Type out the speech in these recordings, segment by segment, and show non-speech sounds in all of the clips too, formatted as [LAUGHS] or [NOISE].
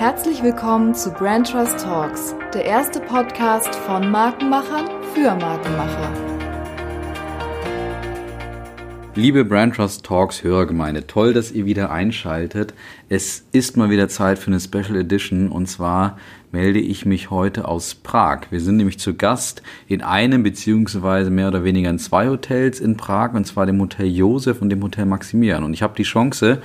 Herzlich willkommen zu Brand Trust Talks, der erste Podcast von Markenmachern für Markenmacher. Liebe Brand Trust Talks Hörergemeinde, toll, dass ihr wieder einschaltet. Es ist mal wieder Zeit für eine Special Edition und zwar melde ich mich heute aus Prag. Wir sind nämlich zu Gast in einem beziehungsweise mehr oder weniger in zwei Hotels in Prag und zwar dem Hotel Josef und dem Hotel Maximilian. Und ich habe die Chance,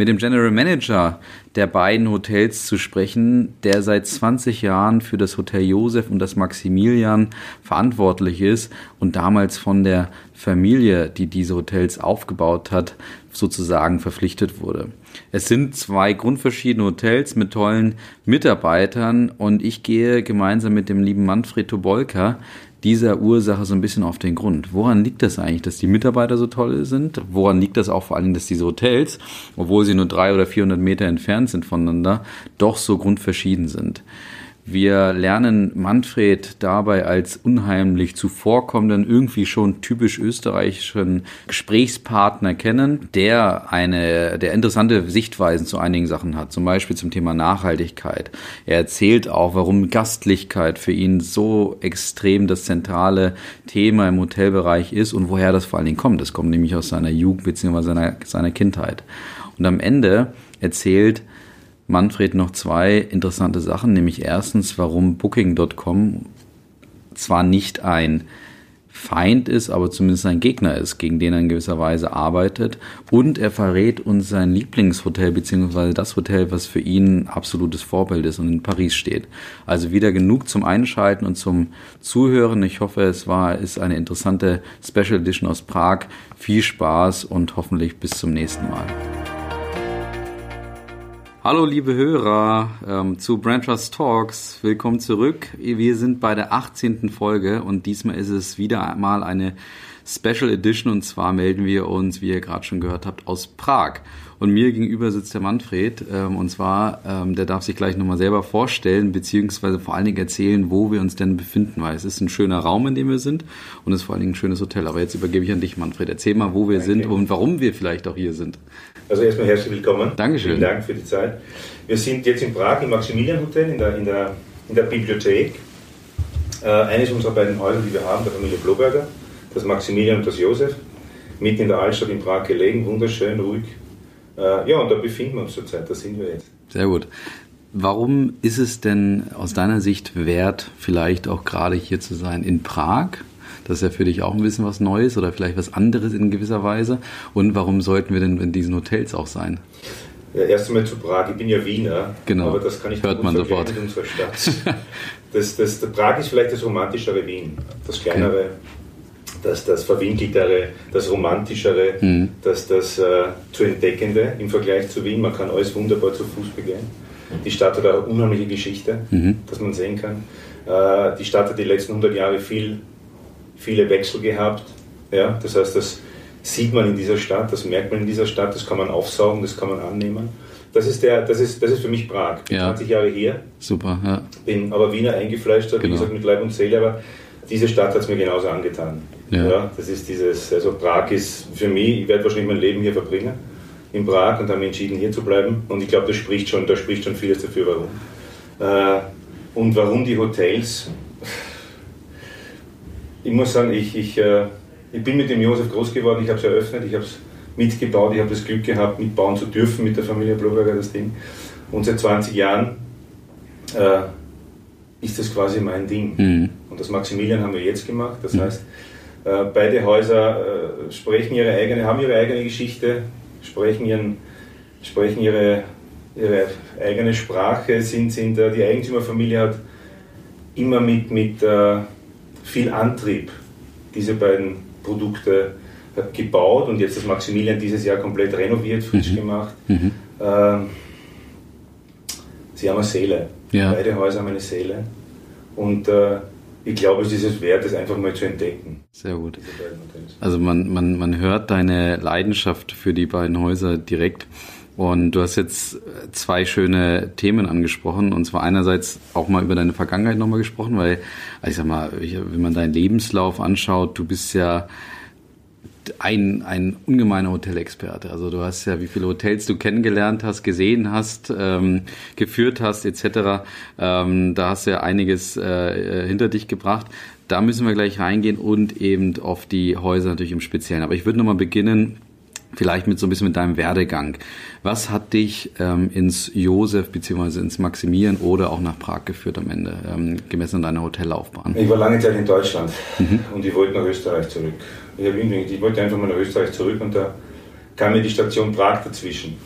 mit dem General Manager der beiden Hotels zu sprechen, der seit 20 Jahren für das Hotel Josef und das Maximilian verantwortlich ist und damals von der Familie, die diese Hotels aufgebaut hat, sozusagen verpflichtet wurde. Es sind zwei grundverschiedene Hotels mit tollen Mitarbeitern und ich gehe gemeinsam mit dem lieben Manfred Tobolka dieser Ursache so ein bisschen auf den Grund. Woran liegt das eigentlich, dass die Mitarbeiter so toll sind? Woran liegt das auch vor allem, dass diese Hotels, obwohl sie nur drei oder 400 Meter entfernt sind voneinander, doch so grundverschieden sind? Wir lernen Manfred dabei als unheimlich zuvorkommenden, irgendwie schon typisch österreichischen Gesprächspartner kennen, der eine, der interessante Sichtweisen zu einigen Sachen hat, zum Beispiel zum Thema Nachhaltigkeit. Er erzählt auch, warum Gastlichkeit für ihn so extrem das zentrale Thema im Hotelbereich ist und woher das vor allen Dingen kommt. Das kommt nämlich aus seiner Jugend bzw. Seiner, seiner Kindheit. Und am Ende erzählt Manfred noch zwei interessante Sachen, nämlich erstens, warum Booking.com zwar nicht ein Feind ist, aber zumindest ein Gegner ist, gegen den er in gewisser Weise arbeitet. Und er verrät uns sein Lieblingshotel, beziehungsweise das Hotel, was für ihn ein absolutes Vorbild ist und in Paris steht. Also wieder genug zum Einschalten und zum Zuhören. Ich hoffe, es war, ist eine interessante Special Edition aus Prag. Viel Spaß und hoffentlich bis zum nächsten Mal. Hallo liebe Hörer ähm, zu Brand Trust Talks. Willkommen zurück. Wir sind bei der 18. Folge und diesmal ist es wieder einmal eine Special Edition und zwar melden wir uns, wie ihr gerade schon gehört habt, aus Prag. Und mir gegenüber sitzt der Manfred ähm, und zwar, ähm, der darf sich gleich nochmal selber vorstellen, beziehungsweise vor allen Dingen erzählen, wo wir uns denn befinden, weil es ist ein schöner Raum, in dem wir sind und es ist vor allen Dingen ein schönes Hotel. Aber jetzt übergebe ich an dich, Manfred. Erzähl mal, wo wir Danke. sind und warum wir vielleicht auch hier sind. Also erstmal herzlich willkommen. Dankeschön. Vielen Dank für die Zeit. Wir sind jetzt in Prag im Maximilian Hotel in der, in der, in der Bibliothek. Äh, eines unserer beiden Häuser, die wir haben, der Familie Bloberger, das Maximilian und das Josef, mitten in der Altstadt in Prag gelegen, wunderschön, ruhig ja, und da befinden wir uns zurzeit, da sind wir jetzt. Sehr gut. Warum ist es denn aus deiner Sicht wert, vielleicht auch gerade hier zu sein in Prag? Das ist ja für dich auch ein bisschen was Neues oder vielleicht was anderes in gewisser Weise. Und warum sollten wir denn in diesen Hotels auch sein? Ja, erst einmal zu Prag. Ich bin ja Wiener, genau. aber das kann ich Hört man sofort. mit unserer Stadt. Das, [LAUGHS] das, das, Prag ist vielleicht das romantischere Wien, das kleinere, okay das, das Verwinkeltere, das Romantischere, mhm. das, das äh, zu Entdeckende im Vergleich zu Wien. Man kann alles wunderbar zu Fuß begehen. Die Stadt hat eine unheimliche Geschichte, mhm. dass man sehen kann. Äh, die Stadt hat die letzten 100 Jahre viel, viele Wechsel gehabt. Ja? Das heißt, das sieht man in dieser Stadt, das merkt man in dieser Stadt, das kann man aufsaugen, das kann man annehmen. Das ist, der, das ist, das ist für mich Prag. Ja. 20 Jahre hier. Super, ja. Bin aber Wiener eingefleischt, genau. wie gesagt, mit Leib und Seele, aber diese Stadt hat es mir genauso angetan. Ja. ja. das ist dieses, also Prag ist für mich, ich werde wahrscheinlich mein Leben hier verbringen, in Prag und habe mich entschieden, hier zu bleiben. Und ich glaube, das spricht schon, da spricht schon vieles dafür, warum. Äh, und warum die Hotels? Ich muss sagen, ich, ich, äh, ich bin mit dem Josef groß geworden, ich habe es eröffnet, ich habe es mitgebaut, ich habe das Glück gehabt, mitbauen zu dürfen mit der Familie Bloberger das Ding. Und seit 20 Jahren äh, ist das quasi mein Ding. Mhm. Und das Maximilian haben wir jetzt gemacht. Das mhm. heißt, beide Häuser äh, sprechen ihre eigene, haben ihre eigene Geschichte, sprechen, ihren, sprechen ihre, ihre eigene Sprache, sind, sind äh, die Eigentümerfamilie hat immer mit, mit viel Antrieb diese beiden Produkte gebaut und jetzt das Maximilian dieses Jahr komplett renoviert, frisch mhm. gemacht. Mhm. Ähm, sie haben eine Seele. Ja. Beide Häuser haben eine Seele. Und äh, ich glaube, es ist es wert, es einfach mal zu entdecken. Sehr gut. Also man, man, man hört deine Leidenschaft für die beiden Häuser direkt. Und du hast jetzt zwei schöne Themen angesprochen. Und zwar einerseits auch mal über deine Vergangenheit nochmal gesprochen, weil, ich sag mal, wenn man deinen Lebenslauf anschaut, du bist ja ein, ein ungemeiner Hotelexperte. Also du hast ja, wie viele Hotels du kennengelernt hast, gesehen hast, ähm, geführt hast, etc. Ähm, da hast du ja einiges äh, hinter dich gebracht. Da müssen wir gleich reingehen und eben auf die Häuser natürlich im Speziellen. Aber ich würde nochmal beginnen, vielleicht mit so ein bisschen mit deinem Werdegang. Was hat dich ähm, ins Josef bzw. ins Maximilian oder auch nach Prag geführt am Ende, ähm, gemessen an deiner Hotellaufbahn? Ich war lange Zeit in Deutschland mhm. und ich wollte nach Österreich zurück. Ich, ich wollte einfach mal nach Österreich zurück und da kam mir die Station Prag dazwischen.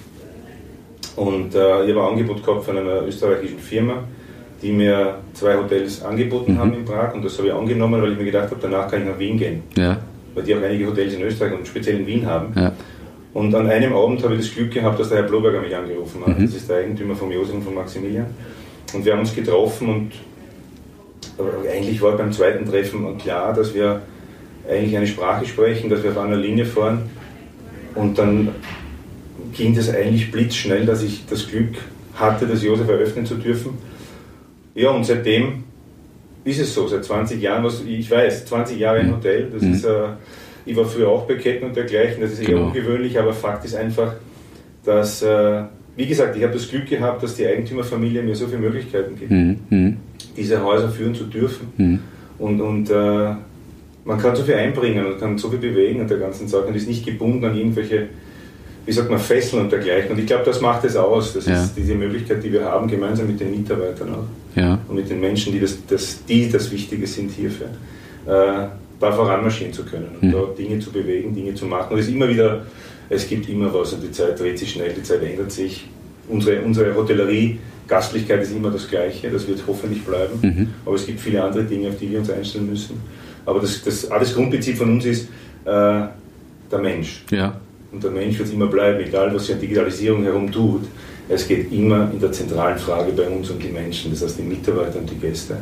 Und äh, ich habe ein Angebot gehabt von einer österreichischen Firma, die mir zwei Hotels angeboten mhm. haben in Prag und das habe ich angenommen, weil ich mir gedacht habe, danach kann ich nach Wien gehen. Ja. Weil die auch einige Hotels in Österreich und speziell in Wien haben. Ja. Und an einem Abend habe ich das Glück gehabt, dass der Herr Bloberger mich angerufen hat. Mhm. Das ist der Eigentümer vom Josef und von Maximilian. Und wir haben uns getroffen und eigentlich war beim zweiten Treffen klar, dass wir eigentlich eine Sprache sprechen, dass wir auf einer Linie fahren. Und dann ging das eigentlich blitzschnell, dass ich das Glück hatte, das Josef eröffnen zu dürfen. Ja, und seitdem ist es so, seit 20 Jahren, was ich weiß, 20 Jahre ein mhm. Hotel, das mhm. ist, äh, ich war früher auch bei Ketten und dergleichen, das ist eher genau. ungewöhnlich, aber Fakt ist einfach, dass, äh, wie gesagt, ich habe das Glück gehabt, dass die Eigentümerfamilie mir so viele Möglichkeiten gibt, mhm. mhm. diese Häuser führen zu dürfen. Mhm. Und, und äh, man kann so viel einbringen und kann so viel bewegen an der ganzen Sache und ist nicht gebunden an irgendwelche wie sagt man, Fesseln und dergleichen. Und ich glaube, das macht es aus. Das ja. ist diese Möglichkeit, die wir haben, gemeinsam mit den Mitarbeitern auch. Ja. Und mit den Menschen, die das, das, die das Wichtige sind hierfür, äh, da voranmarschieren zu können und mhm. da Dinge zu bewegen, Dinge zu machen. Und es ist immer wieder, es gibt immer was und die Zeit dreht sich schnell, die Zeit ändert sich. Unsere, unsere Hotellerie, Gastlichkeit ist immer das Gleiche, das wird hoffentlich bleiben. Mhm. Aber es gibt viele andere Dinge, auf die wir uns einstellen müssen. Aber das, das, das Grundprinzip von uns ist äh, der Mensch. Ja. Und der Mensch wird immer bleiben, egal was sich an Digitalisierung herum tut. Es geht immer in der zentralen Frage bei uns um die Menschen, das heißt die Mitarbeiter und die Gäste.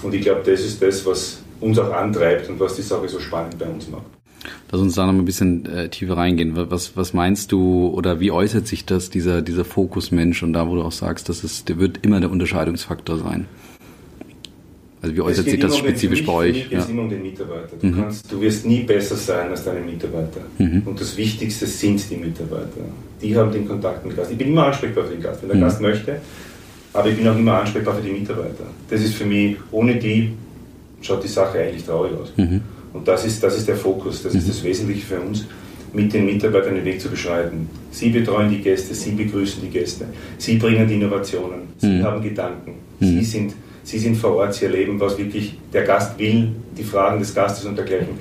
Und ich glaube, das ist das, was uns auch antreibt und was die Sache so spannend bei uns macht. Lass uns da noch ein bisschen äh, tiefer reingehen. Was, was meinst du oder wie äußert sich das, dieser, dieser Fokusmensch und da, wo du auch sagst, das ist, der wird immer der Unterscheidungsfaktor sein? Also wie äußert sich das um spezifisch bei euch? Es geht ja. immer um den Mitarbeiter. Du, mhm. kannst, du wirst nie besser sein als deine Mitarbeiter. Mhm. Und das Wichtigste sind die Mitarbeiter. Die haben den Kontakt mit dem Gast. Ich bin immer ansprechbar für den Gast, wenn der mhm. Gast möchte, aber ich bin auch immer ansprechbar für die Mitarbeiter. Das ist für mich, ohne die schaut die Sache eigentlich traurig aus. Mhm. Und das ist, das ist der Fokus, das ist mhm. das Wesentliche für uns, mit den Mitarbeitern den Weg zu beschreiten. Sie betreuen die Gäste, sie begrüßen die Gäste, sie bringen die Innovationen, sie mhm. haben Gedanken, sie sind Sie sind vor Ort, Sie erleben, was wirklich der Gast will, die Fragen des Gastes und dergleichen.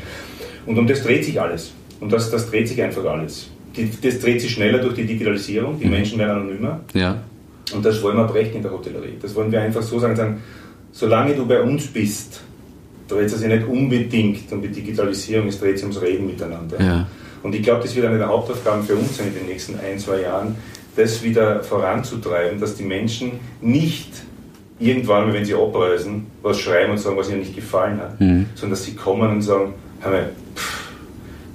Und um das dreht sich alles. Und das, das dreht sich einfach alles. Die, das dreht sich schneller durch die Digitalisierung, die mhm. Menschen werden anonymer. Ja. Und das wollen wir brechen in der Hotellerie. Das wollen wir einfach so sagen, sagen solange du bei uns bist, dreht es sich nicht unbedingt um die Digitalisierung, es dreht sich ums Reden miteinander. Ja. Und ich glaube, das wird eine der Hauptaufgaben für uns sein in den nächsten ein, zwei Jahren, das wieder voranzutreiben, dass die Menschen nicht irgendwann, wenn sie abreisen, was schreiben und sagen, was ihnen nicht gefallen hat, mhm. sondern dass sie kommen und sagen, wir, pff,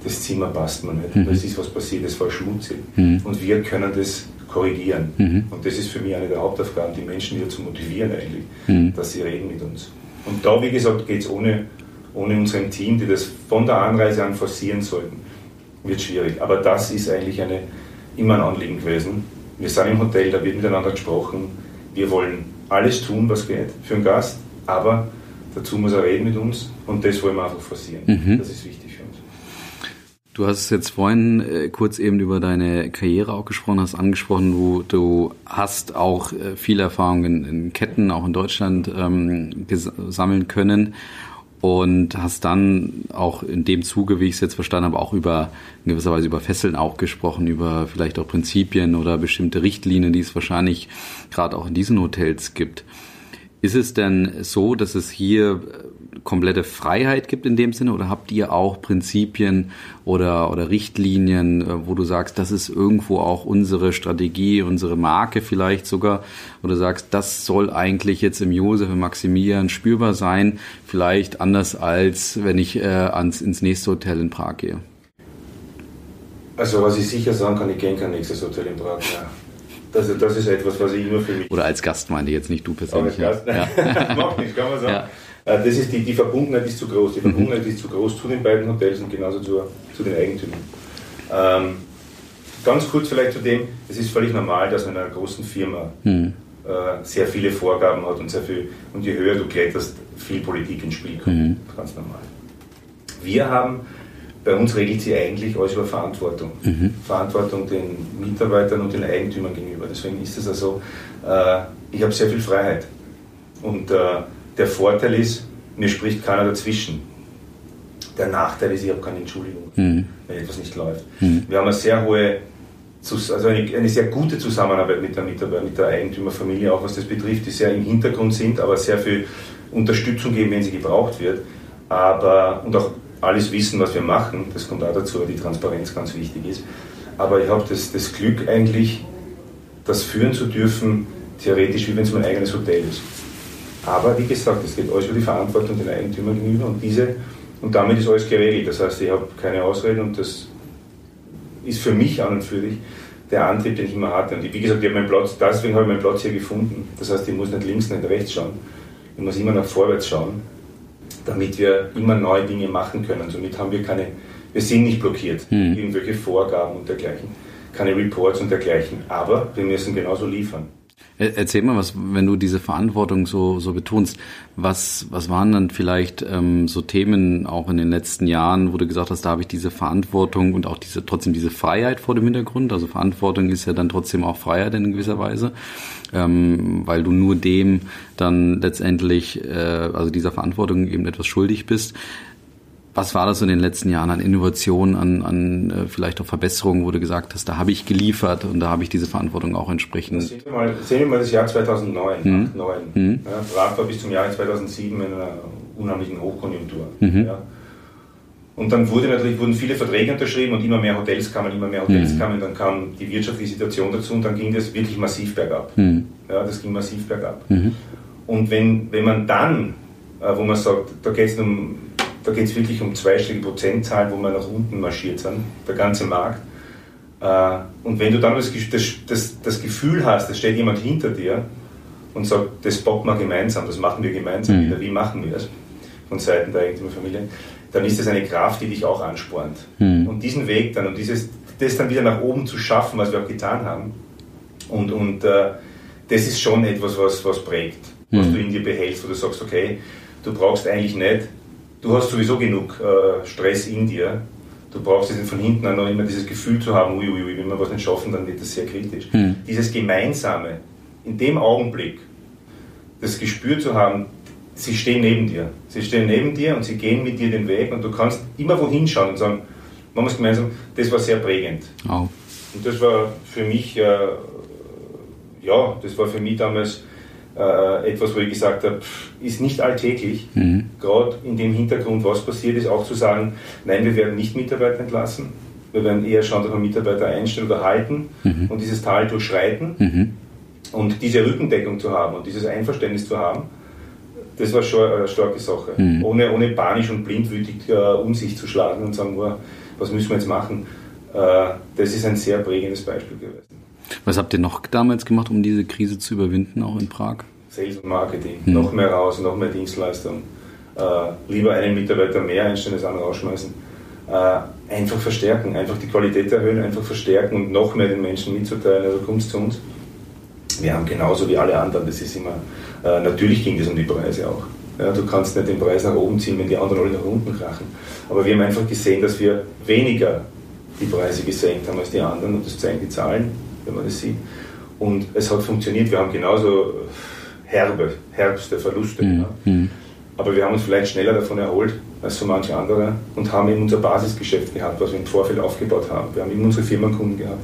das Zimmer passt mir nicht, mhm. das ist was passiert, das war schmutzig. Mhm. Und wir können das korrigieren. Mhm. Und das ist für mich eine der Hauptaufgaben, die Menschen wieder zu motivieren eigentlich, mhm. dass sie reden mit uns. Und da, wie gesagt, geht es ohne, ohne unserem Team, die das von der Anreise an forcieren sollten, wird schwierig. Aber das ist eigentlich eine, immer ein Anliegen gewesen. Wir sind im Hotel, da wird miteinander gesprochen. Wir wollen alles tun, was geht für einen Gast, aber dazu muss er reden mit uns und das wollen wir einfach forcieren. Mhm. Das ist wichtig für uns. Du hast jetzt vorhin äh, kurz eben über deine Karriere auch gesprochen, hast angesprochen, du, du hast auch äh, viel Erfahrung in, in, Ketten, auch in Deutschland ähm, sammeln können und hast dann auch in dem Zuge, wie ich es jetzt verstanden habe, auch über in gewisser Weise über Fesseln auch gesprochen, über vielleicht auch Prinzipien oder bestimmte Richtlinien, die es wahrscheinlich gerade auch in diesen Hotels gibt. Ist es denn so, dass es hier komplette Freiheit gibt in dem Sinne oder habt ihr auch Prinzipien oder, oder Richtlinien, äh, wo du sagst, das ist irgendwo auch unsere Strategie, unsere Marke vielleicht sogar, oder sagst, das soll eigentlich jetzt im Josef, im Maximilian spürbar sein, vielleicht anders als wenn ich äh, ans, ins nächste Hotel in Prag gehe? Also was ich sicher sagen kann, ich gehe kein nächstes Hotel in Prag mehr. Das, das ist etwas, was ich immer für mich... Oder als Gast meine ich jetzt, nicht du persönlich. Als Gast, ja. [LAUGHS] Macht nichts, kann man sagen. Ja. Äh, das ist die, die Verbundenheit ist zu groß. Die mhm. Verbundenheit ist zu groß zu den beiden Hotels und genauso zu, zu den Eigentümern. Ähm, ganz kurz vielleicht zu dem, es ist völlig normal, dass man in einer großen Firma mhm. äh, sehr viele Vorgaben hat und sehr viel, und je höher du kletterst, viel Politik ins Spiel kommt. Mhm. Ganz normal. Wir haben, bei uns regelt sie eigentlich alles über Verantwortung. Mhm. Verantwortung den Mitarbeitern und den Eigentümern gegenüber. Deswegen ist es also, äh, ich habe sehr viel Freiheit. Und äh, der Vorteil ist, mir spricht keiner dazwischen. Der Nachteil ist, ich habe keine Entschuldigung, mhm. wenn etwas nicht läuft. Mhm. Wir haben eine sehr hohe, also eine, eine, sehr gute Zusammenarbeit mit der Mitarbeiter, mit der Eigentümerfamilie, auch was das betrifft, die sehr im Hintergrund sind, aber sehr viel Unterstützung geben, wenn sie gebraucht wird. Aber, und auch alles wissen, was wir machen, das kommt auch dazu, die Transparenz ganz wichtig ist. Aber ich habe das, das Glück eigentlich, das führen zu dürfen, theoretisch wie wenn es mein eigenes Hotel ist. Aber wie gesagt, es geht alles über die Verantwortung den Eigentümern gegenüber und diese und damit ist alles geregelt. Das heißt, ich habe keine Ausreden und das ist für mich an und für dich der Antrieb, den ich immer hatte. Und wie gesagt, ich habe meinen Platz, deswegen habe ich meinen Platz hier gefunden. Das heißt, ich muss nicht links, nicht rechts schauen. Ich muss immer nach vorwärts schauen, damit wir immer neue Dinge machen können. Somit haben wir keine, wir sind nicht blockiert, hm. irgendwelche Vorgaben und dergleichen, keine Reports und dergleichen. Aber wir müssen genauso liefern. Erzähl mal, was, wenn du diese Verantwortung so, so betonst, was, was waren dann vielleicht ähm, so Themen auch in den letzten Jahren, wo du gesagt hast, da habe ich diese Verantwortung und auch diese trotzdem diese Freiheit vor dem Hintergrund. Also Verantwortung ist ja dann trotzdem auch Freiheit in gewisser Weise, ähm, weil du nur dem dann letztendlich, äh, also dieser Verantwortung eben etwas schuldig bist. Was war das in den letzten Jahren an Innovationen, an, an äh, vielleicht auch Verbesserungen, wo du gesagt hast, da habe ich geliefert und da habe ich diese Verantwortung auch entsprechend. Sehen wir mal, sehen wir mal das Jahr 2009. Mhm. 9. Mhm. Ja, Prag war bis zum Jahr 2007 in einer unheimlichen Hochkonjunktur. Mhm. Ja. Und dann wurde natürlich, wurden viele Verträge unterschrieben und immer mehr Hotels kamen, immer mehr Hotels mhm. kamen. Dann kam die wirtschaftliche Situation dazu und dann ging das wirklich massiv bergab. Mhm. Ja, das ging massiv bergab. Mhm. Und wenn, wenn man dann, äh, wo man sagt, da geht es um da geht es wirklich um zweistellige Prozentzahlen, wo wir nach unten marschiert sind, der ganze Markt. Äh, und wenn du dann das, das, das Gefühl hast, es steht jemand hinter dir und sagt, das bocken wir gemeinsam, das machen wir gemeinsam mhm. wieder, wie machen wir das von Seiten der Eigentümerfamilie, dann ist das eine Kraft, die dich auch anspornt. Mhm. Und diesen Weg dann und dieses, das dann wieder nach oben zu schaffen, was wir auch getan haben, und, und äh, das ist schon etwas, was, was prägt, was mhm. du in dir behältst, wo du sagst, okay, du brauchst eigentlich nicht du hast sowieso genug äh, Stress in dir. Du brauchst jetzt von hinten auch noch immer dieses Gefühl zu haben, uiuiui, ui, wenn wir was nicht schaffen, dann wird das sehr kritisch. Hm. Dieses Gemeinsame, in dem Augenblick, das Gespür zu haben, sie stehen neben dir. Sie stehen neben dir und sie gehen mit dir den Weg und du kannst immer wohin schauen und sagen, machen wir es gemeinsam, das war sehr prägend. Oh. Und das war für mich, äh, ja, das war für mich damals äh, etwas, wo ich gesagt habe, ist nicht alltäglich, mhm. gerade in dem Hintergrund, was passiert ist, auch zu sagen, nein, wir werden nicht Mitarbeiter entlassen, wir werden eher schauen, dass wir Mitarbeiter einstellen oder halten mhm. und dieses Tal durchschreiten mhm. und diese Rückendeckung zu haben und dieses Einverständnis zu haben, das war schon eine starke Sache. Mhm. Ohne, ohne panisch und blindwütig äh, um sich zu schlagen und sagen, oh, was müssen wir jetzt machen, äh, das ist ein sehr prägendes Beispiel gewesen. Was habt ihr noch damals gemacht, um diese Krise zu überwinden, auch in Prag? Sales und Marketing. Hm. Noch mehr raus, noch mehr Dienstleistung. Äh, lieber einen Mitarbeiter mehr einstellen als anderen rausschmeißen. Äh, einfach verstärken, einfach die Qualität erhöhen, einfach verstärken und noch mehr den Menschen mitzuteilen. Also kommt zu uns. Wir haben genauso wie alle anderen, das ist immer, äh, natürlich ging es um die Preise auch. Ja, du kannst nicht den Preis nach oben ziehen, wenn die anderen alle nach unten krachen. Aber wir haben einfach gesehen, dass wir weniger die Preise gesenkt haben als die anderen und das zeigen die Zahlen wenn man das sieht. Und es hat funktioniert. Wir haben genauso herbe, herbste Verluste. Mhm. Ja. Mhm. Aber wir haben uns vielleicht schneller davon erholt als so manche andere und haben eben unser Basisgeschäft gehabt, was wir im Vorfeld aufgebaut haben. Wir haben eben unsere Firmenkunden gehabt.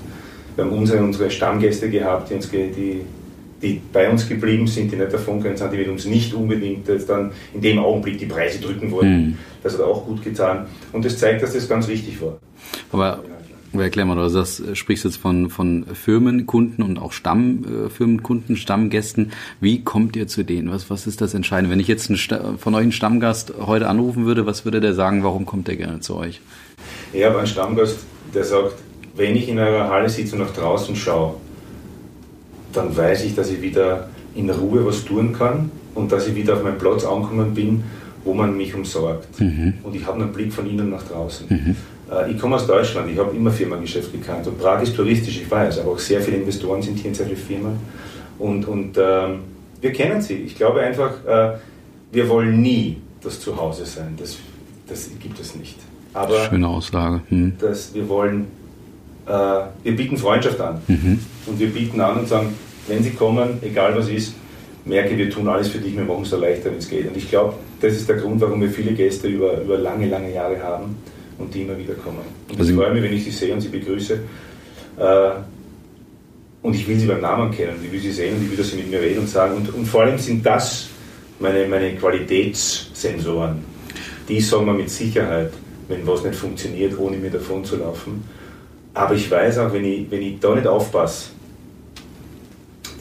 Wir haben unsere, unsere Stammgäste gehabt, die, uns, die, die bei uns geblieben sind, die nicht davon gegangen sind, die mit uns nicht unbedingt dann in dem Augenblick die Preise drücken wollten. Mhm. Das hat auch gut getan. Und das zeigt, dass das ganz richtig war. Aber Erklär mal, du sagst, sprichst jetzt von, von Firmenkunden und auch Stammfirmenkunden, äh, Stammgästen. Wie kommt ihr zu denen? Was, was ist das Entscheidende? Wenn ich jetzt einen, von euch einen Stammgast heute anrufen würde, was würde der sagen, warum kommt der gerne zu euch? Ich habe einen Stammgast, der sagt, wenn ich in eurer Halle sitze und nach draußen schaue, dann weiß ich, dass ich wieder in Ruhe was tun kann und dass ich wieder auf meinen Platz angekommen bin, wo man mich umsorgt. Mhm. Und ich habe einen Blick von innen nach draußen. Mhm. Äh, ich komme aus Deutschland, ich habe immer Firmengeschäft gekannt und Prag ist touristisch, ich weiß, aber auch sehr viele Investoren sind hier in sehr viele Firmen und, und ähm, wir kennen sie. Ich glaube einfach, äh, wir wollen nie das Zuhause sein, das, das gibt es nicht. Aber Schöne Aussage. Hm. Dass wir wollen, äh, wir bieten Freundschaft an mhm. und wir bieten an und sagen, wenn sie kommen, egal was ist, merke, wir tun alles für dich, wir machen es so leichter, wenn es geht. Und ich glaube, das ist der Grund, warum wir viele Gäste über, über lange, lange Jahre haben und die immer wieder kommen. Und also ich freue mich, wenn ich sie sehe und sie begrüße. Äh, und ich will sie beim Namen kennen, ich will sie sehen und ich will, dass sie mit mir reden und sagen. Und, und vor allem sind das meine, meine Qualitätssensoren. Die sagen mir mit Sicherheit, wenn was nicht funktioniert, ohne mir davon zu laufen. Aber ich weiß auch, wenn ich, wenn ich da nicht aufpasse,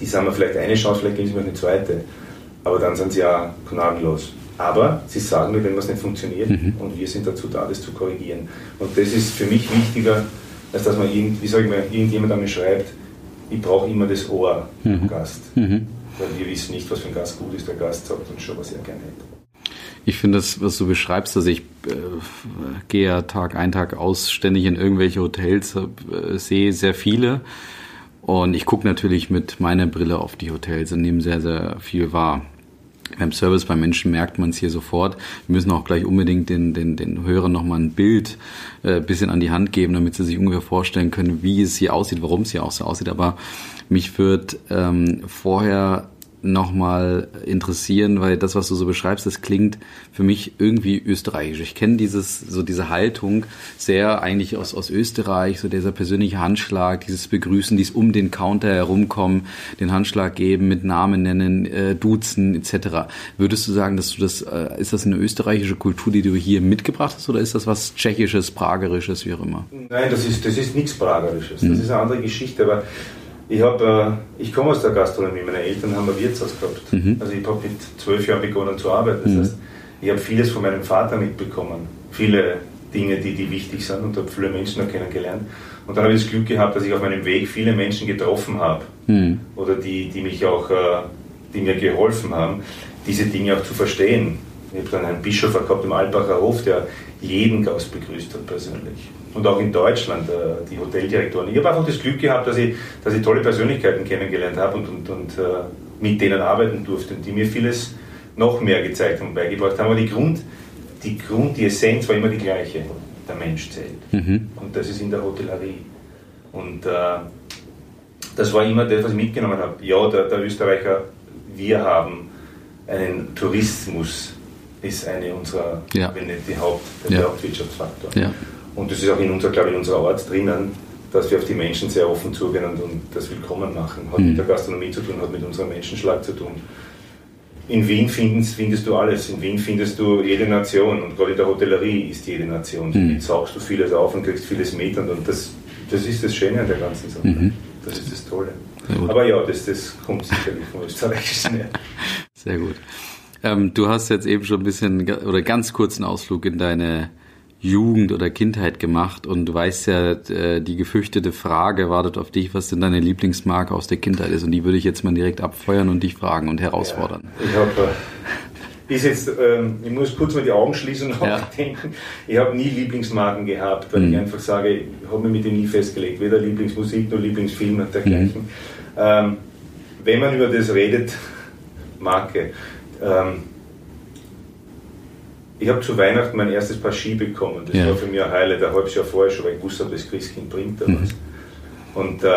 die sagen mir vielleicht eine Chance, vielleicht geben sie mir eine zweite. Aber dann sind sie ja gnadenlos. Aber sie sagen mir, wenn was nicht funktioniert mhm. und wir sind dazu da, das zu korrigieren. Und das ist für mich wichtiger, als dass man irgend, wie sag ich mal, irgendjemand an mir schreibt, ich brauche immer das Ohr mhm. vom Gast. Mhm. Weil wir wissen nicht, was für ein Gast gut ist. Der Gast sagt uns schon, was er gerne hätte. Ich finde das, was du beschreibst, dass ich äh, gehe ja Tag ein, Tag aus ständig in irgendwelche Hotels, äh, sehe sehr viele. Und ich gucke natürlich mit meiner Brille auf die Hotels und nehme sehr, sehr viel wahr. Beim Service bei Menschen merkt man es hier sofort. Wir müssen auch gleich unbedingt den, den, den Hörern nochmal ein Bild äh, bisschen an die Hand geben, damit sie sich ungefähr vorstellen können, wie es hier aussieht, warum es hier auch so aussieht. Aber mich wird ähm, vorher nochmal interessieren, weil das, was du so beschreibst, das klingt für mich irgendwie österreichisch. Ich kenne dieses, so diese Haltung sehr eigentlich aus, aus Österreich, so dieser persönliche Handschlag, dieses Begrüßen, dies um den Counter herumkommen, den Handschlag geben, mit Namen nennen, äh, duzen, etc. Würdest du sagen, dass du das, äh, ist das eine österreichische Kultur, die du hier mitgebracht hast, oder ist das was Tschechisches, Pragerisches, wie auch immer? Nein, das ist, das ist nichts Pragerisches. Das mhm. ist eine andere Geschichte, aber ich, hab, äh, ich komme aus der Gastronomie, meine Eltern haben ein Wirtshaus gehabt. Mhm. Also ich habe mit zwölf Jahren begonnen zu arbeiten. Das mhm. heißt, ich habe vieles von meinem Vater mitbekommen. Viele Dinge, die, die wichtig sind und habe viele Menschen noch kennengelernt. Und dann habe ich das Glück gehabt, dass ich auf meinem Weg viele Menschen getroffen habe. Mhm. Oder die, die mich auch, äh, die mir geholfen haben, diese Dinge auch zu verstehen. Ich habe dann einen Bischof gehabt im Alpacher Hof, der jeden Gast begrüßt hat persönlich und auch in Deutschland, äh, die Hoteldirektoren. Ich habe einfach das Glück gehabt, dass ich, dass ich tolle Persönlichkeiten kennengelernt habe und, und, und äh, mit denen arbeiten durfte und die mir vieles noch mehr gezeigt und beigebracht haben. Aber die Grund, die Grund, die Essenz war immer die gleiche. Der Mensch zählt. Mhm. Und das ist in der Hotellerie. Und äh, das war immer das, was ich mitgenommen habe. Ja, der, der Österreicher, wir haben einen Tourismus, ist eine unserer, ja. wenn nicht die Haupt, der ja. Hauptwirtschaftsfaktor. Ja. Und das ist auch in unserer, glaube ich, in unserer Art drinnen, dass wir auf die Menschen sehr offen zugehen und, und das Willkommen machen. Hat mhm. mit der Gastronomie zu tun, hat mit unserem Menschenschlag zu tun. In Wien findest, findest, du alles. In Wien findest du jede Nation und gerade in der Hotellerie ist jede Nation. Mhm. Damit saugst du vieles auf und kriegst vieles mit und, und das, das ist das Schöne an der ganzen Sache. Mhm. Das ist das Tolle. Aber ja, das, das kommt sicherlich vom [LAUGHS] Österreichischen her. Sehr gut. Ähm, du hast jetzt eben schon ein bisschen oder ganz kurzen Ausflug in deine Jugend oder Kindheit gemacht und du weißt ja, äh, die gefürchtete Frage wartet auf dich, was denn deine Lieblingsmarke aus der Kindheit ist und die würde ich jetzt mal direkt abfeuern und dich fragen und herausfordern. Ja, ich habe äh, ist jetzt, ähm, ich muss kurz mal die Augen schließen und nachdenken. Ja. Ich habe nie Lieblingsmarken gehabt, weil mhm. ich einfach sage, ich habe mich mit dem nie festgelegt, weder Lieblingsmusik noch Lieblingsfilm und dergleichen. Mhm. Ähm, wenn man über das redet, [LAUGHS] Marke. Ähm, ich habe zu Weihnachten mein erstes Paar Ski bekommen. Das ja. war für mich ein Highlight, ein halbes Jahr vorher schon, weil ich wusste, das Christkind bringt da was. Mhm. Und äh,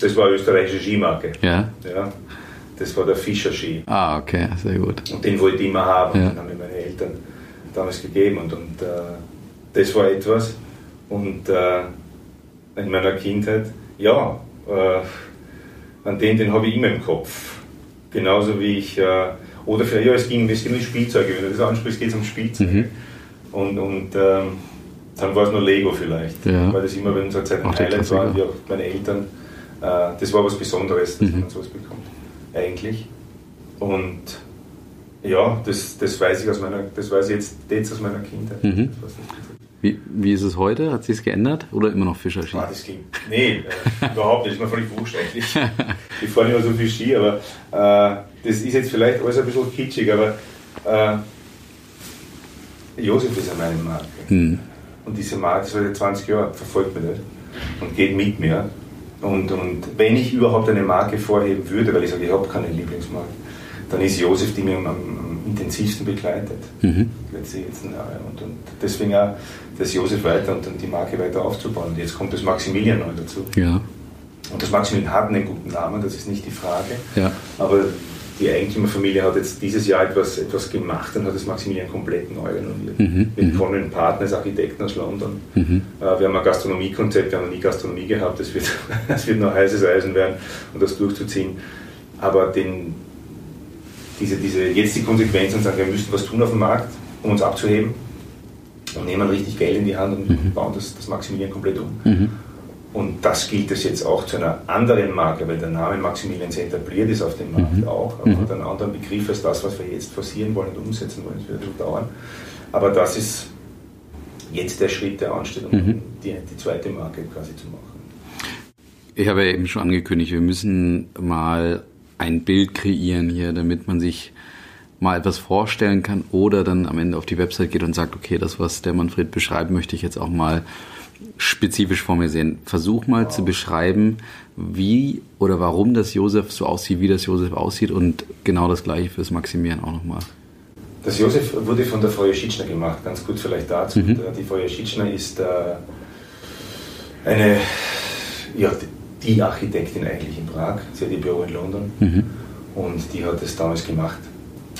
das war eine österreichische Skimarke. Ja. ja. Das war der Fischer Ski. Ah, okay, sehr gut. Und den wollte ich immer haben. Ja. Den haben mir meine Eltern damals gegeben. Und, und äh, das war etwas. Und äh, in meiner Kindheit, ja, äh, an den, den habe ich immer im Kopf. Genauso wie ich äh, oder für, ja, es ging ein bisschen um Spielzeuge. Wenn du das ansprichst, geht es um Spielzeuge. Mhm. Und, und ähm, dann war es nur Lego vielleicht. Ja. Weil das immer bei unserer Zeit ein Highlight war, wie auch meine Eltern. Äh, das war was Besonderes, dass mhm. man sowas bekommt. Eigentlich. Und ja, das, das weiß ich aus meiner, das weiß ich jetzt, jetzt aus meiner Kindheit. Mhm. Wie, wie ist es heute? Hat sich es geändert oder immer noch Fischer ah, das ging. Nee, äh, überhaupt nicht. Das ist mir völlig wurscht eigentlich. [LAUGHS] ich fahre nicht mehr so viel Ski, aber äh, das ist jetzt vielleicht alles ein bisschen kitschig, aber äh, Josef ist ja meine Marke. Mhm. Und diese Marke, seit 20 Jahre, verfolgt mich nicht und geht mit mir. Und, und wenn ich überhaupt eine Marke vorheben würde, weil ich sage, ich habe keine Lieblingsmarke, dann ist Josef, die mir am, am intensivsten begleitet, mhm. letzte Jahre. Und, und deswegen auch das Josef weiter und dann die Marke weiter aufzubauen. Und jetzt kommt das Maximilian neu dazu. Ja. Und das Maximilian hat einen guten Namen, das ist nicht die Frage. Ja. Aber die Eigentümerfamilie hat jetzt dieses Jahr etwas, etwas gemacht und hat das Maximilian komplett neu renoviert. Mhm. Mit mhm. Conan Partners, Architekten aus London. Mhm. Äh, wir haben ein Gastronomiekonzept, wir haben noch nie Gastronomie gehabt, das wird, [LAUGHS] das wird noch heißes Eisen werden, um das durchzuziehen. Aber den, diese, diese, jetzt die Konsequenzen sagen, wir müssen was tun auf dem Markt, um uns abzuheben und nehmen richtig Geld in die Hand und mhm. bauen das, das Maximilian komplett um. Und das gilt es jetzt auch zu einer anderen Marke, weil der Name Maximilian sehr etabliert ist auf dem Markt mhm. auch, aber mhm. hat einen anderen Begriff als das, was wir jetzt forcieren wollen und umsetzen wollen. Das wird ein dauern. Aber das ist jetzt der Schritt, der ansteht, um mhm. die, die zweite Marke quasi zu machen. Ich habe ja eben schon angekündigt, wir müssen mal ein Bild kreieren hier, damit man sich mal etwas vorstellen kann oder dann am Ende auf die Website geht und sagt, okay, das, was der Manfred beschreiben möchte ich jetzt auch mal spezifisch vor mir sehen. Versuch mal zu beschreiben, wie oder warum das Josef so aussieht, wie das Josef aussieht und genau das gleiche fürs Maximieren auch nochmal. Das Josef wurde von der Frau Jaschitschner gemacht, ganz gut vielleicht dazu. Mhm. Die Frau Jaschitschner ist äh, eine, ja, die Architektin eigentlich in Prag. Sie hat ihr Büro in London mhm. und die hat es damals gemacht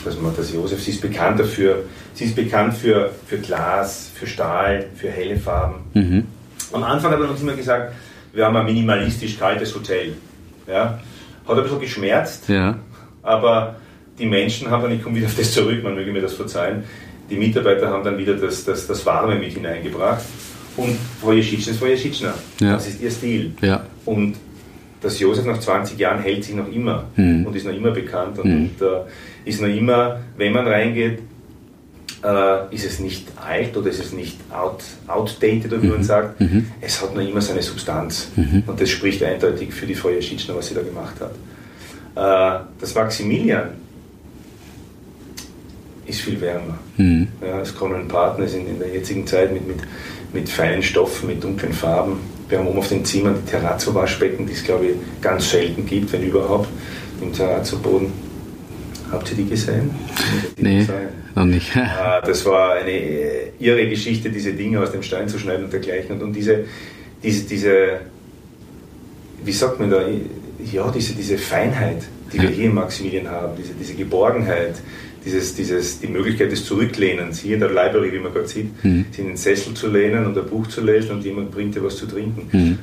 dass man das Josef, sie ist bekannt dafür, sie ist bekannt für, für Glas, für Stahl, für helle Farben. Mhm. Am Anfang haben wir uns immer gesagt, wir haben ein minimalistisch kaltes Hotel. Ja? Hat ein bisschen geschmerzt, ja. aber die Menschen haben dann, ich komme wieder auf das zurück, man möge mir das verzeihen, die Mitarbeiter haben dann wieder das, das, das Warme mit hineingebracht. Und Frau Jeschitschner ist Frau Jeschitschner. Ja. Das ist ihr Stil. Ja. Und dass Josef nach 20 Jahren hält sich noch immer mhm. und ist noch immer bekannt und, mhm. und äh, ist noch immer, wenn man reingeht, äh, ist es nicht alt oder ist es nicht out, outdated, oder wie mhm. man sagt. Mhm. Es hat noch immer seine Substanz mhm. und das spricht eindeutig für die Frau Jaschitschner, was sie da gemacht hat. Äh, das Maximilian ist viel wärmer. Mhm. Ja, es kommen Partner in, in der jetzigen Zeit mit, mit, mit feinen Stoffen, mit dunklen Farben wir haben oben auf den Zimmern die Terrazzo-Waschbecken, die es, glaube ich, ganz selten gibt, wenn überhaupt, im Terrazzo-Boden. Habt ihr die gesehen? Die nee, noch nicht. Ah, das war eine äh, irre Geschichte, diese Dinge aus dem Stein zu schneiden und dergleichen. Und, und diese, diese, diese, wie sagt man da, ja, diese, diese Feinheit, die wir hier in Maximilian haben, diese, diese Geborgenheit, dieses, dieses, die Möglichkeit des Zurücklehnens, hier in der Library, wie man gerade sieht, mhm. sich in den Sessel zu lehnen und ein Buch zu lesen und jemand bringt dir was zu trinken, mhm.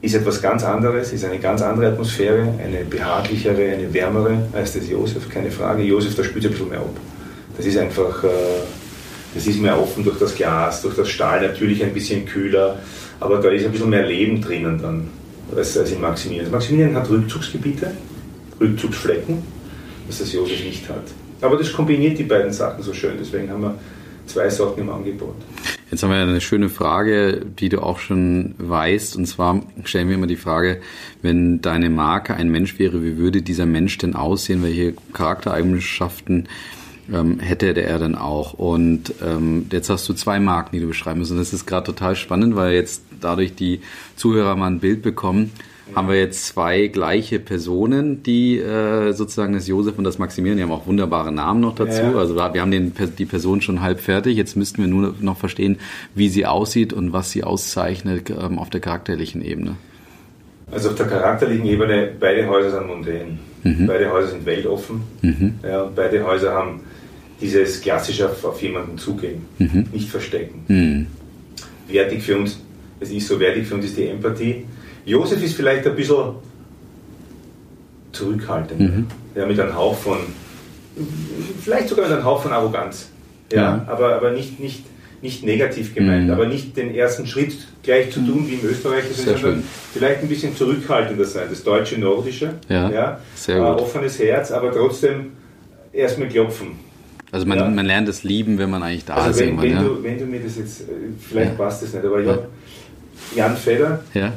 ist etwas ganz anderes, ist eine ganz andere Atmosphäre, eine behaglichere, eine wärmere als das Josef, keine Frage. Josef, da spürt ein bisschen mehr ab. Das ist einfach, äh, das ist mehr offen durch das Glas, durch das Stahl, natürlich ein bisschen kühler, aber da ist ein bisschen mehr Leben drinnen dann als, als in Maximilian. Maximilian hat Rückzugsgebiete, Rückzugsflecken, was das Josef nicht hat. Aber das kombiniert die beiden Sachen so schön, deswegen haben wir zwei Sachen im Angebot. Jetzt haben wir eine schöne Frage, die du auch schon weißt. Und zwar stellen wir immer die Frage, wenn deine Marke ein Mensch wäre, wie würde dieser Mensch denn aussehen? Welche Charaktereigenschaften ähm, hätte er denn auch? Und ähm, jetzt hast du zwei Marken, die du beschreiben musst. Und das ist gerade total spannend, weil jetzt dadurch die Zuhörer mal ein Bild bekommen haben wir jetzt zwei gleiche Personen, die äh, sozusagen das Josef und das Maximilian, die haben auch wunderbare Namen noch dazu. Ja. Also wir haben den, die Person schon halb fertig. Jetzt müssten wir nur noch verstehen, wie sie aussieht und was sie auszeichnet ähm, auf der charakterlichen Ebene. Also auf der charakterlichen Ebene, beide Häuser sind mundän. Mhm. Beide Häuser sind weltoffen. Mhm. Ja, beide Häuser haben dieses klassische auf, auf jemanden zugehen, mhm. nicht verstecken. Mhm. Wertig für uns, es ist so wertig für uns ist die Empathie Josef ist vielleicht ein bisschen zurückhaltend. Mhm. Ja, mit einem Hauch von, vielleicht sogar mit einem Hauch von Arroganz. Ja, ja. Aber, aber nicht, nicht, nicht negativ gemeint, mhm. aber nicht den ersten Schritt gleich zu tun wie im Österreicher, sondern schön. vielleicht ein bisschen zurückhaltender sein. Das deutsche, nordische, ja, ja sehr gut. Offenes Herz, aber trotzdem erstmal klopfen. Also man, ja. man lernt es lieben, wenn man eigentlich da also ist. Wenn, wenn, ja. du, wenn du mir das jetzt, äh, vielleicht passt das nicht, aber ich habe Jan Feder, ja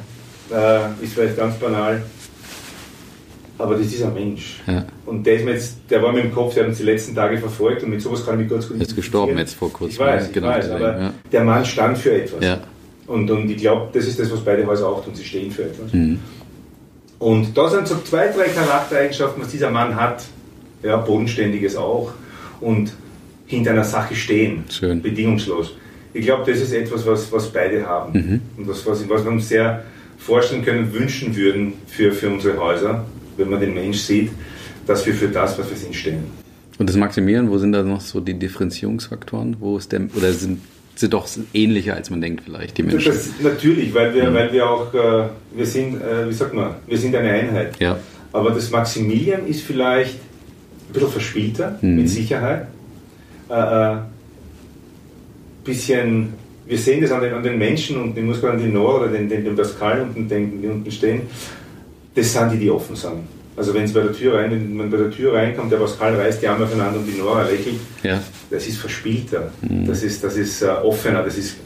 äh, ist vielleicht ganz banal. aber das ist ein Mensch. Ja. Und der, ist mir jetzt, der war mir im Kopf, der hat uns die letzten Tage verfolgt und mit sowas kann ich mich ganz gut Er ist gestorben jetzt vor kurzem. Ich weiß, ich genau weiß, aber ja. der Mann stand für etwas. Ja. Und, und ich glaube, das ist das, was beide Häuser auch tun, sie stehen für etwas. Mhm. Und da sind so zwei, drei Charaktereigenschaften, was dieser Mann hat. Ja, bodenständiges auch. Und hinter einer Sache stehen. Schön. Bedingungslos. Ich glaube, das ist etwas, was, was beide haben. Mhm. Und was, was, was wir uns sehr vorstellen können, wünschen würden für, für unsere Häuser, wenn man den Mensch sieht, dass wir für das, was wir sind, stehen. Und das Maximieren, wo sind da noch so die Differenzierungsfaktoren? Wo ist der, oder sind sie doch ähnlicher, als man denkt vielleicht, die Menschen? Das, natürlich, weil wir, Mhm. weil wir auch, äh, wir sind, äh, wie sagt man, wir sind eine Einheit. Ja. Aber das Maximilian ist vielleicht ein bisschen verspielter, Mhm. mit Sicherheit. Äh, äh, bisschen, wir sehen das an den, an den Menschen und ich muss gerade an die Nora oder den, den, den Pascal unten denken, die unten stehen. Das sind die, die offen sind. Also wenn sie bei der Tür rein, wenn man bei der Tür reinkommt, der Pascal reißt die Arme aufeinander und die Nora lächelt, Ja. das ist verspielter, das ist, das ist äh, offener, das ist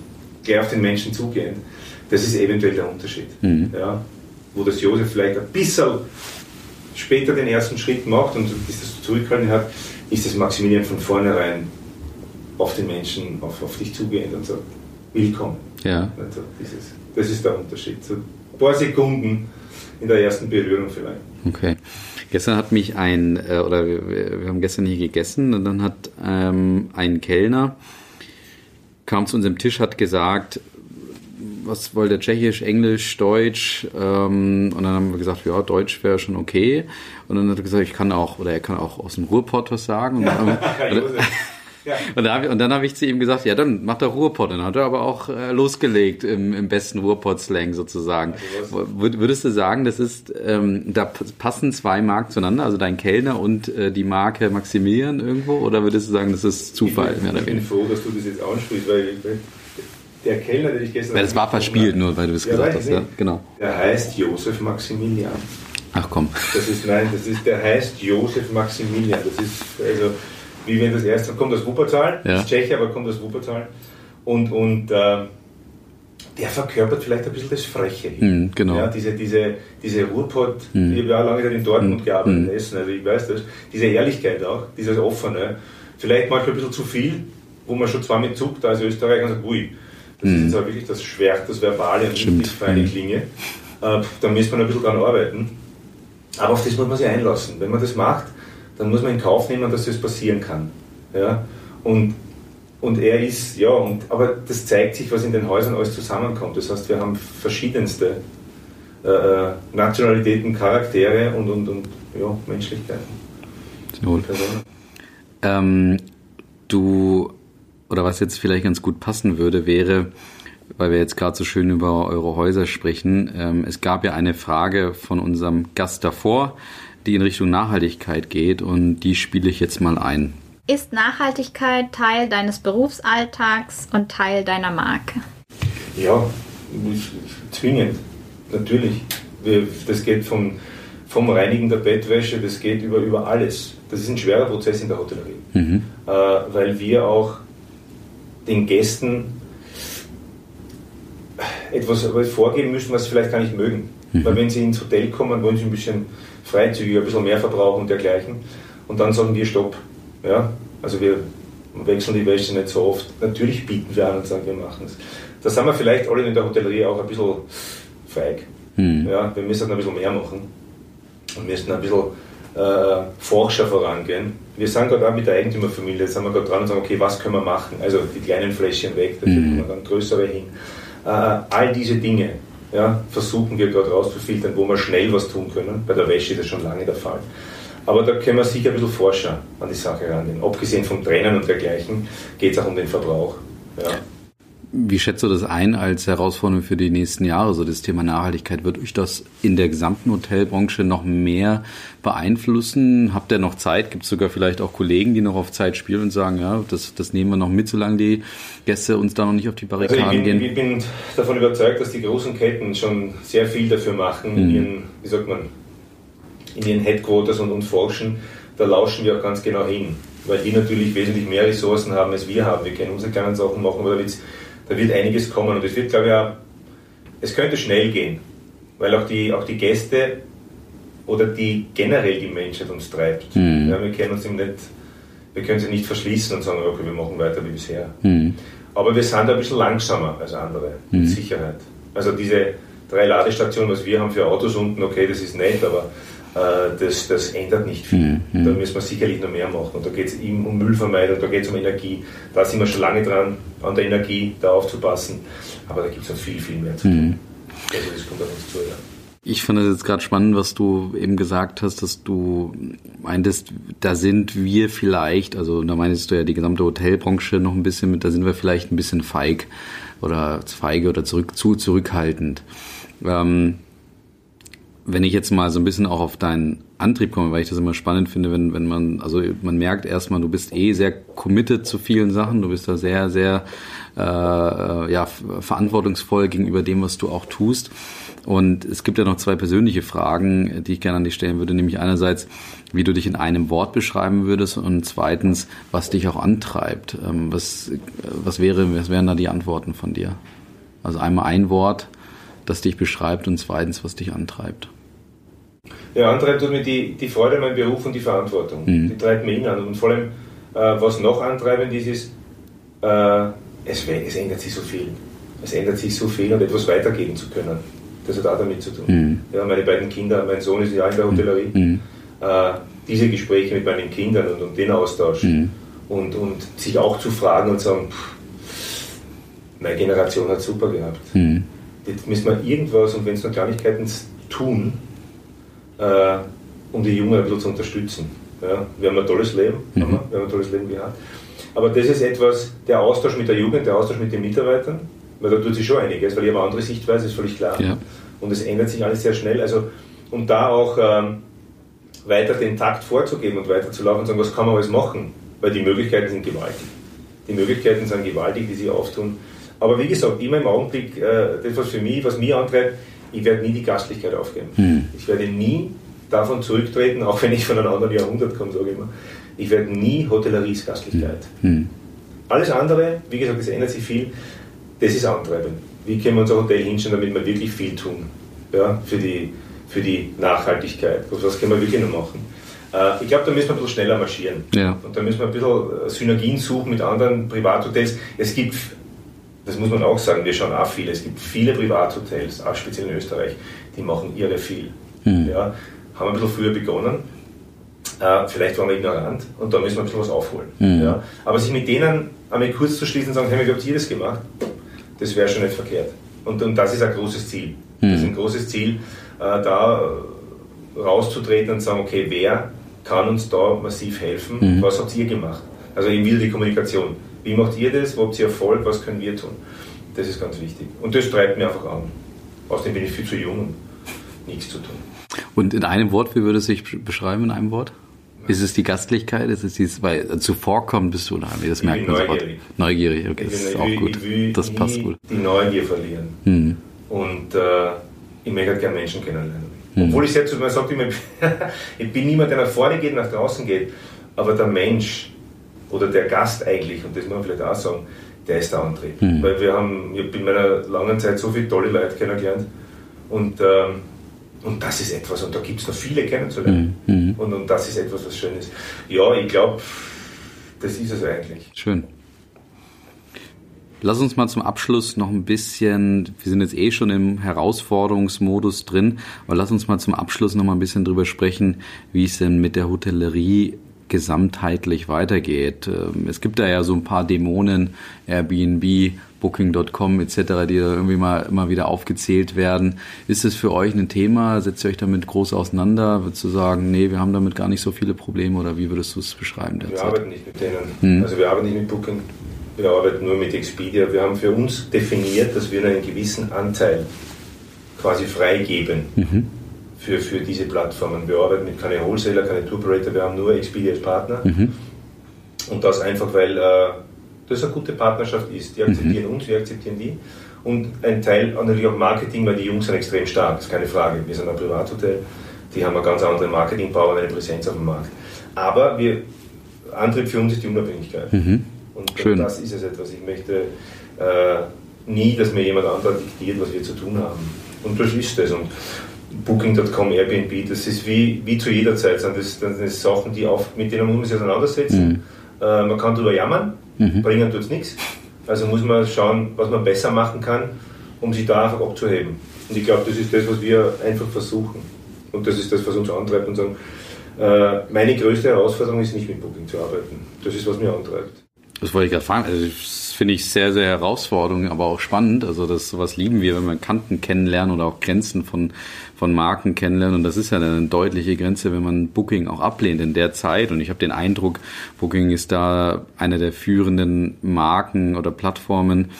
gleich auf den Menschen zugehend. Das ist eventuell der Unterschied. Mhm. Ja, wo das Josef vielleicht ein bisschen später den ersten Schritt macht und bis das zurückhalten hat, ist das Maximilian von vornherein auf den Menschen, auf, auf dich zugehend und sagt, willkommen. Ja. Also dieses, das ist der Unterschied. So ein paar Sekunden in der ersten Berührung vielleicht. Okay. Gestern hat mich ein, äh, oder wir, wir haben gestern hier gegessen und dann hat ähm, ein Kellner, kam zu unserem Tisch, hat gesagt, was wollte er, Tschechisch, Englisch, Deutsch? Ähm, und dann haben wir gesagt, ja, Deutsch wäre schon okay. Und dann hat er gesagt, ich kann auch, oder er kann auch aus dem Ruhrpott was sagen. Und dann. [LAUGHS] [LAUGHS] Ja. [LAUGHS] und, da ich, und dann habe ich zu ihm gesagt, ja, dann macht er Ruhrpott. Und dann hat er aber auch äh, losgelegt im, im besten Ruhrpott-Slang sozusagen. Also Wür- Würdest du sagen, das ist, ähm, da passen zwei Marken zueinander, also dein Kellner und äh, die Marke Maximilian irgendwo? Oder würdest du sagen, das ist Zufall, mehr oder Ich bin froh, dass du das jetzt ansprichst, weil der Kellner, den ich gestern. Weil das war verspielt, nur weil du es Ja, gesagt hast, ich ja, genau. Der heißt Josef Maximilian. Ach komm. Das ist, nein, das ist, der heißt Josef Maximilian. Das ist, also, wie wenn das erste, kommt aus Wuppertal, Ja. ist Tscheche, aber kommt aus Wuppertal. Und, und äh, der verkörpert vielleicht ein bisschen das Freche. Mhm, genau. Ja, diese, diese, diese Ruhrpott, Mhm. ich habe ja auch lange Zeit in Dortmund Mhm. gearbeitet, in Mhm. Essen, also ich weiß das. Diese Ehrlichkeit auch, dieses Offene, vielleicht manchmal ein bisschen zu viel, wo man schon zwar mit zuckt als Österreicher und sagt, ui, das Mhm. ist jetzt aber wirklich das Schwert, das Verbale und Stimmt. nicht die feine Mhm. Klinge. Äh, da müsste man ein bisschen dran arbeiten. Aber auf das muss man sich einlassen. Wenn man das macht, dann muss man in Kauf nehmen, dass das passieren kann. Ja? Und, und er ist, ja, und, aber das zeigt sich, was in den Häusern alles zusammenkommt. Das heißt, wir haben verschiedenste äh, äh, Nationalitäten, Charaktere und, und, und ja, Menschlichkeiten. Wohl. Ähm, du, oder was jetzt vielleicht ganz gut passen würde, wäre, weil wir jetzt gerade so schön über eure Häuser sprechen, ähm, es gab ja eine Frage von unserem Gast davor, die in Richtung Nachhaltigkeit geht und die spiele ich jetzt mal ein. Ist Nachhaltigkeit Teil deines Berufsalltags und Teil deiner Marke? Ja, zwingend, natürlich. Das geht vom, vom Reinigen der Bettwäsche, das geht über, über alles. Das ist ein schwerer Prozess in der Hotellerie, Mhm. äh, weil wir auch den Gästen etwas vorgeben müssen, was sie vielleicht gar nicht mögen. Mhm. Weil wenn sie ins Hotel kommen, wollen sie ein bisschen freizügiger, ein bisschen mehr verbrauchen und dergleichen. Und dann sagen wir Stopp. Ja? Also wir wechseln die Wäsche nicht so oft. Natürlich bieten wir an und sagen, wir machen es. Da sind wir vielleicht alle in der Hotellerie auch ein bisschen feig. Mhm. Ja, wir müssen ein bisschen mehr machen und müssen ein bisschen äh, forscher vorangehen. Wir sind gerade auch mit der Eigentümerfamilie, jetzt sind wir gerade dran und sagen, okay, was können wir machen? Also die kleinen Fläschchen weg, dafür Mhm. kommen dann größere hin. Äh, all diese Dinge ja, versuchen wir gerade rauszufiltern, wo wir schnell was tun können. Bei der Wäsche ist das schon lange der Fall. Aber da können wir sicher ein bisschen forscher an die Sache rangehen. Abgesehen vom Trennen und dergleichen geht es auch um den Verbrauch. Ja. Wie schätzt du das ein als Herausforderung für die nächsten Jahre? So das Thema Nachhaltigkeit, wird euch das in der gesamten Hotelbranche noch mehr beeinflussen? Habt ihr noch Zeit? Gibt es sogar vielleicht auch Kollegen, die noch auf Zeit spielen und sagen, ja, das, das nehmen wir noch mit, solange die Gäste uns da noch nicht auf die Also Barrikaden ich, bin, gehen? ich bin davon überzeugt, dass die großen Ketten schon sehr viel dafür machen, in Mhm. ihren, wie sagt man, in ihren Headquarters und, und forschen. Da lauschen wir auch ganz genau hin, weil die natürlich wesentlich mehr Ressourcen haben, als wir haben. Wir können unsere kleinen Sachen machen, aber da, wird's, da wird einiges kommen und es wird, glaube ich, auch, es könnte schnell gehen, weil auch die, auch die Gäste oder die generell die Menschheit uns treibt. Mhm. Ja, wir können uns nicht, wir können sie nicht verschließen und sagen, okay, wir machen weiter wie bisher. Mhm. Aber wir sind ein bisschen langsamer als andere, mit Sicherheit. Also diese drei Ladestationen, was wir haben für Autos unten, okay, das ist nett, aber das, das ändert nicht viel. Da müssen wir sicherlich noch mehr machen. Und da geht es um Müllvermeidung, da geht es um Energie. Da sind wir schon lange dran, an der Energie da aufzupassen. Aber da gibt es noch viel, viel mehr zu tun. Also das kommt auf uns zu, ja. Ich fand es jetzt gerade spannend, was du eben gesagt hast, dass du meintest, da sind wir vielleicht, also da meinst du ja die gesamte Hotelbranche noch ein bisschen mit, da sind wir vielleicht ein bisschen feig oder feige oder zurück, zu zurückhaltend. Ähm, wenn ich jetzt mal so ein bisschen auch auf deinen Antrieb komme, weil ich das immer spannend finde, wenn, wenn man, also man merkt erstmal, du bist eh sehr committed zu vielen Sachen, du bist da sehr, sehr äh, ja, verantwortungsvoll gegenüber dem, was du auch tust. Und es gibt ja noch zwei persönliche Fragen, die ich gerne an dich stellen würde, nämlich einerseits, wie du dich in einem Wort beschreiben würdest und zweitens, was dich auch antreibt. Ähm, was, was, wäre, was wären da die Antworten von dir? Also einmal ein Wort, das dich beschreibt und zweitens, was dich antreibt. Ja, antreibt tut mir die, die Freude an meinem Beruf und die Verantwortung. Mhm. Die treibt mich an. Und vor allem, äh, was noch antreibend ist, ist, äh, es, es ändert sich so viel. Es ändert sich so viel und etwas weitergeben zu können. Das hat auch damit zu tun. Mhm. Ja, meine beiden Kinder, mein Sohn ist ja in der Hotellerie. Mhm. Äh, diese Gespräche mit meinen Kindern und, und den Austausch Mhm. und, und sich auch zu fragen und sagen, pff, meine Generation hat super gehabt. Jetzt müssen wir irgendwas, und wenn es nur Kleinigkeiten tun, äh, um die Jungen ein bisschen zu unterstützen. Ja, wir haben ein tolles Leben, Mhm. haben wir, wir haben ein tolles Leben gehabt. Aber das ist etwas, der Austausch mit der Jugend, der Austausch mit den Mitarbeitern, weil da tut sich schon einiges, weil ich habe eine andere Sichtweise, ist völlig klar. Ja. Und es ändert sich alles sehr schnell. Also, um da auch ähm, weiter den Takt vorzugeben und weiter zu laufen und sagen, was kann man alles machen? Weil die Möglichkeiten sind gewaltig. Die Möglichkeiten sind gewaltig, die sich auftun. Aber wie gesagt, immer im Augenblick, äh, das was für mich, was mich antreibt, ich werde nie die Gastlichkeit aufgeben. Mhm. Ich werde nie davon zurücktreten, auch wenn ich von einem anderen Jahrhundert komme, sage ich immer. Ich werde nie Hotelleries Gastlichkeit. Mhm. Alles andere, wie gesagt, es ändert sich viel, das ist antreibend. Wie können wir unser Hotel hinstellen, damit wir wirklich viel tun ja, für, die, für die Nachhaltigkeit? Was können wir wirklich noch machen? Äh, ich glaube, da müssen wir ein bisschen schneller marschieren. Ja. Und da müssen wir ein bisschen äh, Synergien suchen mit anderen Privathotels. Es gibt, das muss man auch sagen, wir schauen auch viele, es gibt viele Privathotels, auch speziell in Österreich, die machen irre viel. Mhm. Ja, haben ein bisschen früher begonnen. Äh, vielleicht waren wir ignorant und da müssen wir ein bisschen was aufholen. Mhm. Ja. Aber sich mit denen einmal kurz zu schließen und sagen, hey, wie habt ihr das gemacht? Das wäre schon nicht verkehrt. Und, und das ist ein großes Ziel. Das ist ein großes Ziel, äh, da äh, rauszutreten und sagen, okay, wer kann uns da massiv helfen? Was habt ihr gemacht? Also eben wieder die Kommunikation. Wie macht ihr das? Wo habt ihr Erfolg? Was können wir tun? Das ist ganz wichtig. Und das treibt mir einfach an. Außerdem bin ich viel zu jung, um nichts zu tun. Und in einem Wort, wie würde es sich beschreiben in einem Wort? Ist es die Gastlichkeit? Ist es dieses, weil zuvorkommen bist du unheimlich, das Ich merkt man sofort. neugierig. Neugierig, okay, das ist auch gut. Das passt gut. die Neugier verlieren. Mhm. Und äh, ich möchte gerne Menschen kennenlernen. Obwohl ich selbst, man sagt immer, [LAUGHS] ich bin niemand, der nach vorne geht, nach draußen geht. Aber der Mensch oder der Gast eigentlich, und das muss man vielleicht auch sagen, der ist der Antrieb. Weil wir haben, ich habe in meiner langen Zeit so viele tolle Leute kennengelernt. Und, ähm, und das ist etwas, und da gibt es noch viele kennenzulernen. Mhm. Und, und das ist etwas, was schön ist. Ja, ich glaube, das ist es eigentlich. Schön. Lass uns mal zum Abschluss noch ein bisschen, wir sind jetzt eh schon im Herausforderungsmodus drin, aber lass uns mal zum Abschluss noch mal ein bisschen drüber sprechen, wie es denn mit der Hotellerie gesamtheitlich weitergeht. Ähm, Es gibt da ja so ein paar Dämonen, Airbnb, Booking.com etc., die da irgendwie mal immer wieder aufgezählt werden. Ist es für euch ein Thema? Setzt ihr euch damit groß auseinander? Würdest du sagen, nee, wir haben damit gar nicht so viele Probleme oder wie würdest du es beschreiben Wir derzeit? arbeiten nicht mit denen. Also wir arbeiten nicht mit Booking, wir arbeiten nur mit Expedia. Wir haben für uns definiert, dass wir einen gewissen Anteil quasi freigeben für, für diese Plattformen. Wir arbeiten mit keine Wholesaler, keine Tour Operator, wir haben nur Expedia als Partner. Und das einfach, weil äh, das eine gute Partnerschaft ist. Die akzeptieren uns, wir akzeptieren die. Und ein Teil natürlich auch Marketing, weil die Jungs sind extrem stark, das ist keine Frage. Wir sind ein Privathotel, die haben eine ganz andere Marketing-Power und eine Präsenz auf dem Markt. Aber wir, Antrieb für uns ist die Unabhängigkeit. Und Schön. das ist es etwas. Ich möchte äh, nie, dass mir jemand anderer diktiert, was wir zu tun haben. Und das ist es. Und Booking.com, Airbnb, das ist wie, wie zu jeder Zeit, sind das, sind Sachen, die auf, mit denen muss man sich auseinandersetzen. Mhm. Äh, man kann darüber jammern, mhm. bringen tut es nichts. Also muss man schauen, was man besser machen kann, um sich da einfach abzuheben. Und ich glaube, das ist das, was wir einfach versuchen. Und das ist das, was uns antreibt und sagen, äh, meine größte Herausforderung ist nicht mit Booking zu arbeiten. Das ist, was mir antreibt. Das wollte ich gerade fragen. Also das finde ich sehr, sehr herausfordernd, aber auch spannend. Also das sowas lieben wir, wenn wir Kanten kennenlernen oder auch Grenzen von, von Marken kennenlernen. Und das ist ja eine deutliche Grenze, wenn man Booking auch ablehnt in der Zeit. Und ich habe den Eindruck, Booking ist da eine der führenden Marken oder Plattformen.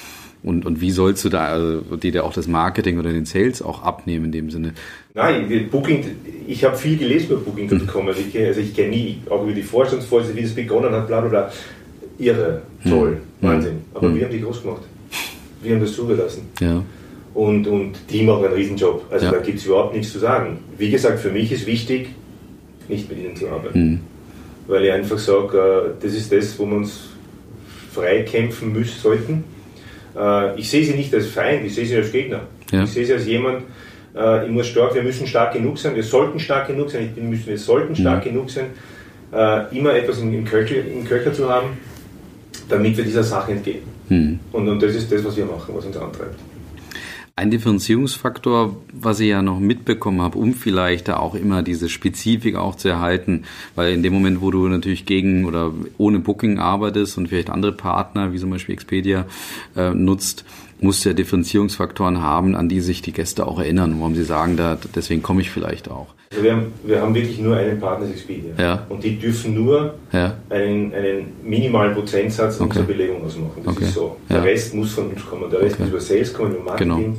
Und, und wie sollst du da, also die dir auch das Marketing oder den Sales auch abnehmen in dem Sinne? Nein, Booking, ich habe viel gelesen über Booking.com. Also ich, also ich kenne nie, auch über die Vorstandsvorsitzende, wie das begonnen hat, bla bla bla irre, toll, hm. Wahnsinn. Aber hm. wir haben die groß gemacht. Wir haben das zugelassen. Ja. Und, und die machen einen Riesenjob. Also ja. da gibt es überhaupt nichts zu sagen. Wie gesagt, für mich ist wichtig, nicht mit ihnen zu arbeiten. Hm. Weil ich einfach sage, äh, das ist das, wo wir uns frei kämpfen müssen sollten. Äh, ich sehe sie nicht als Feind, ich sehe sie als Gegner. Ja. Ich sehe sie als jemand, äh, ich muss stark, wir müssen stark genug sein, wir sollten stark genug sein, ich bin, müssen, wir sollten stark mhm. genug sein, immer etwas im, Köcher, im Köcher zu haben, damit wir dieser Sache entgehen. Hm. Und, und das ist das, was wir machen, was uns antreibt. Ein Differenzierungsfaktor, was ich ja noch mitbekommen habe, um vielleicht da auch immer diese Spezifik auch zu erhalten, weil in dem Moment, wo du natürlich gegen oder ohne Booking arbeitest und vielleicht andere Partner, wie zum Beispiel Expedia, äh, nutzt, musst du ja Differenzierungsfaktoren haben, an die sich die Gäste auch erinnern, warum sie sagen, da, deswegen komme ich vielleicht auch. Also wir, haben, wir haben wirklich nur einen Partner Expedia. Ja. Und die dürfen nur ja. einen, einen minimalen Prozentsatz okay. unserer Belegung ausmachen. Das okay. ist so. Der ja. Rest muss von uns kommen. Der Rest okay. muss über Sales kommen, über Marketing.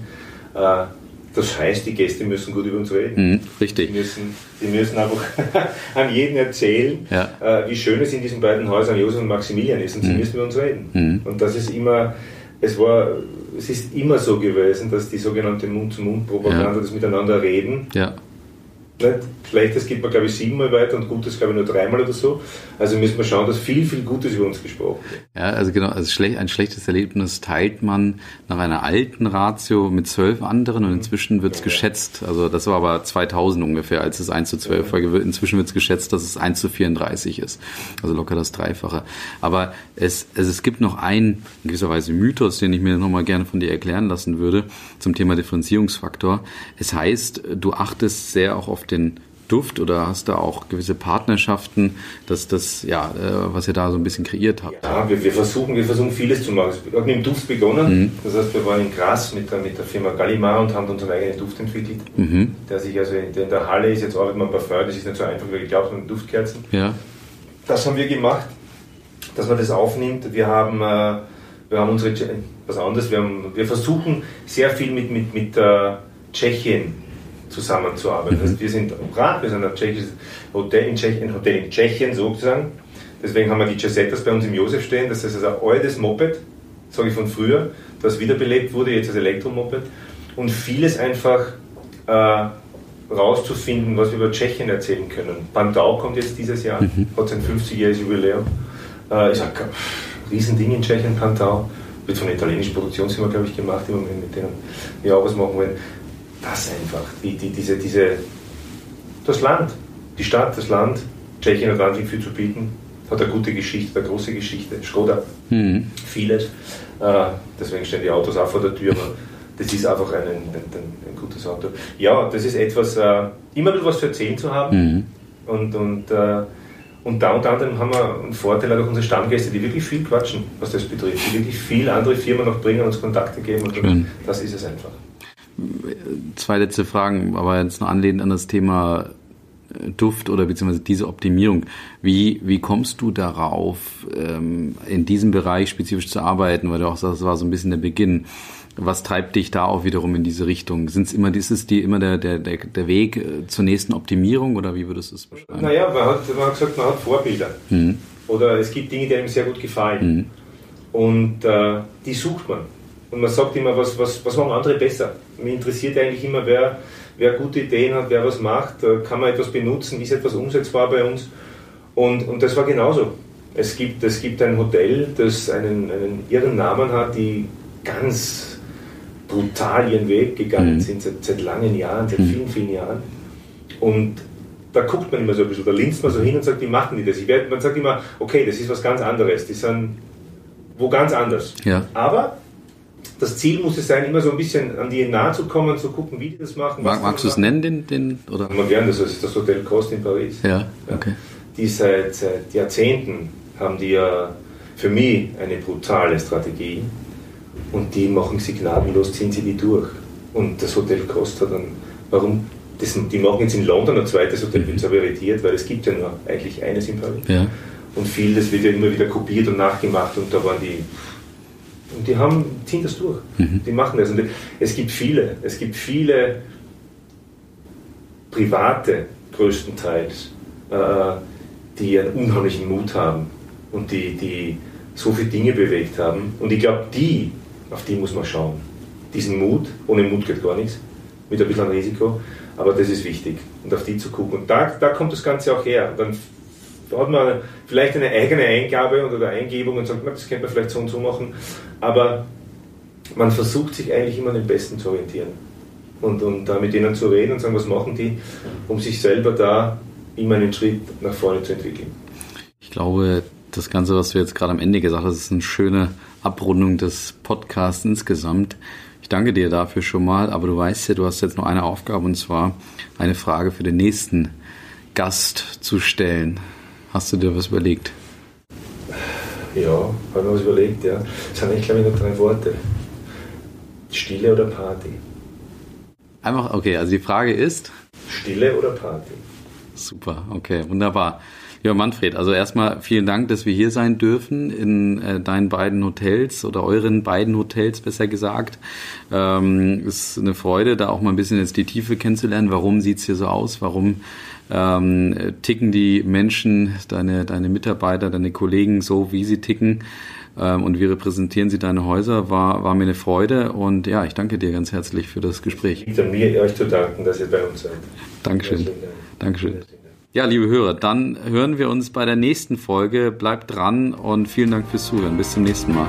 Genau. Das heißt, die Gäste müssen gut über uns reden. Mhm, richtig. Sie müssen, sie müssen einfach [LAUGHS] an jeden erzählen, ja. äh, wie schön es in diesen beiden Häusern Josef und Maximilian ist. Und mhm. sie müssen über uns reden. Mhm. Und das ist immer, es war, es ist immer so gewesen, dass die sogenannte Mund-zu-Mund-Propaganda, ja. das Miteinander reden, ja nicht? Schlechtes gibt man, glaube ich, siebenmal weiter und Gutes, glaube ich, nur dreimal oder so. Also müssen wir schauen, dass viel, viel Gutes über uns gesprochen wird. Ja, also genau, also ein schlechtes Erlebnis teilt man nach einer alten Ratio mit zwölf anderen und inzwischen wird es ja, geschätzt, also das war aber 2000 ungefähr, als es 1 zu 12 war, inzwischen wird es geschätzt, dass es 1 zu 34 ist. Also locker das Dreifache. Aber es, also es gibt noch einen, in gewisser Weise Mythos, den ich mir nochmal gerne von dir erklären lassen würde, zum Thema Differenzierungsfaktor. Es heißt, du achtest sehr auch auf den Duft oder hast du auch gewisse Partnerschaften, dass das, ja, äh, was ihr da so ein bisschen kreiert habt? Ja, wir, wir, versuchen, wir versuchen vieles zu machen. Wir haben mit dem Duft begonnen. Mhm. Das heißt, wir waren in Gras mit der, mit der Firma Gallimar und haben unseren eigenen Duft entwickelt. Mhm. Der sich also in, in, der Halle ist, jetzt arbeitet man Parfum, das ist nicht so einfach, wie geglaubt, sondern Duftkerzen. Ja. Das haben wir gemacht, dass man das aufnimmt. Wir haben, äh, wir haben unsere, was anderes, wir, haben, wir versuchen sehr viel mit, mit, mit äh, Tschechien zusammenzuarbeiten. Mhm. Also wir sind in Prag, wir sind ein tschechisches Hotel in Tschechien, ein Hotel in Tschechien sozusagen. Deswegen haben wir die Jasettas bei uns im Josef stehen. Das ist also ein altes Moped, sage ich von früher, das wiederbelebt wurde, jetzt als Elektromoped. Und vieles einfach äh, rauszufinden, was wir über Tschechien erzählen können. Pantau kommt jetzt dieses Jahr, mhm. hat sein 50-jähriges Jubiläum. Äh, ist ein Riesending in Tschechien, Pantau. Wird von einer italienischen Produktionsfirma, glaube ich, gemacht, mit denen wir auch was machen wollen das einfach, die, die, diese, diese, das Land, die Stadt, das Land, Tschechien hat wahnsinnig viel zu bieten, hat eine gute Geschichte, eine große Geschichte, Skoda, mhm. vieles, äh, deswegen stehen die Autos auch vor der Tür, aber das ist einfach ein, ein, ein, ein gutes Auto. Ja, das ist etwas, äh, immer wieder was zu erzählen zu haben mhm. und, und äh, und da unter anderem haben wir einen Vorteil durch unsere Stammgäste, die wirklich viel quatschen, was das betrifft, die wirklich viel andere Firmen noch bringen, uns Kontakte geben und das ist es einfach zwei letzte Fragen, aber jetzt noch anlehnend an das Thema äh, Duft oder beziehungsweise diese Optimierung. Wie, wie kommst du darauf, ähm, in diesem Bereich spezifisch zu arbeiten? Weil du auch sagst, das war so ein bisschen der Beginn. Was treibt dich da auch wiederum in diese Richtung? Sind es immer, ist es die, immer der, der, der Weg äh, zur nächsten Optimierung oder wie würdest du es beschreiben? Naja, man hat, man hat gesagt, man hat Vorbilder. Mhm. Oder es gibt Dinge, die einem sehr gut gefallen. Mhm. Und äh, die sucht man. Und man sagt immer, was, was, was machen andere besser? Mich interessiert eigentlich immer, wer, wer gute Ideen hat, wer was macht, kann man etwas benutzen, ist etwas umsetzbar bei uns. Und, und das war genauso. Es gibt, es gibt ein Hotel, das einen, einen irren Namen hat, die ganz brutal ihren Weg gegangen mhm. sind, seit, seit, langen Jahren, seit mhm. vielen, vielen Jahren. Und da guckt man immer so ein bisschen, da linst man so hin und sagt, wie machen die das? Ich werd, man sagt immer, okay, das ist was ganz anderes, die sind wo ganz anders. Ja. Aber das Ziel muss es sein, immer so ein bisschen an die nahe zu kommen, zu gucken, wie die das machen. Mag, magst du es nennen, den, den oder? Man gerne, das ist das Hotel Cost in Paris. Ja, okay. Die seit, seit Jahrzehnten haben die ja für mich eine brutale Strategie und die machen sie gnadenlos, ziehen sie die durch. Und das Hotel Cost hat dann, warum, das, die machen jetzt in London ein zweites Hotel, bin mhm. aber irritiert, weil es gibt ja nur eigentlich eines in Paris. Ja. Und vieles wird ja immer wieder kopiert und nachgemacht und da waren die und die haben, ziehen das durch. Mhm. Die machen das. Und es gibt viele, es gibt viele Private größtenteils, äh, die einen unheimlichen Mut haben und die, die so viele Dinge bewegt haben. Und ich glaube, die, auf die muss man schauen. Diesen Mut, ohne Mut geht gar nichts, mit ein bisschen Risiko, aber das ist wichtig. Und auf die zu gucken. Und da, da kommt das Ganze auch her. Und dann hat man vielleicht eine eigene Eingabe oder Eingebung und sagt, das könnte man vielleicht so und so machen. Aber man versucht sich eigentlich immer an den Besten zu orientieren. Und, und da mit denen zu reden und sagen, was machen die, um sich selber da immer einen Schritt nach vorne zu entwickeln. Ich glaube, das Ganze, was du jetzt gerade am Ende gesagt hast, ist eine schöne Abrundung des Podcasts insgesamt. Ich danke dir dafür schon mal, aber du weißt ja, du hast jetzt noch eine Aufgabe und zwar eine Frage für den nächsten Gast zu stellen. Hast du dir was überlegt? Ja, habe mir was überlegt, ja. Das sind eigentlich, glaube ich, nur drei Worte. Stille oder Party? Einfach, okay, also die Frage ist? Stille oder Party? Super, okay, wunderbar. Ja, Manfred, also erstmal vielen Dank, dass wir hier sein dürfen in äh, deinen beiden Hotels oder euren beiden Hotels, besser gesagt. Ähm, ist eine Freude, da auch mal ein bisschen jetzt die Tiefe kennenzulernen. Warum sieht's hier so aus? Warum ähm, ticken die Menschen, deine, deine Mitarbeiter, deine Kollegen so, wie sie ticken? Ähm, und wie repräsentieren sie deine Häuser? War, war mir eine Freude und ja, ich danke dir ganz herzlich für das Gespräch. Ich mir euch zu danken, dass ihr bei uns seid. Dankeschön. Dankeschön. Ja, liebe Hörer, dann hören wir uns bei der nächsten Folge. Bleibt dran und vielen Dank fürs Zuhören. Bis zum nächsten Mal.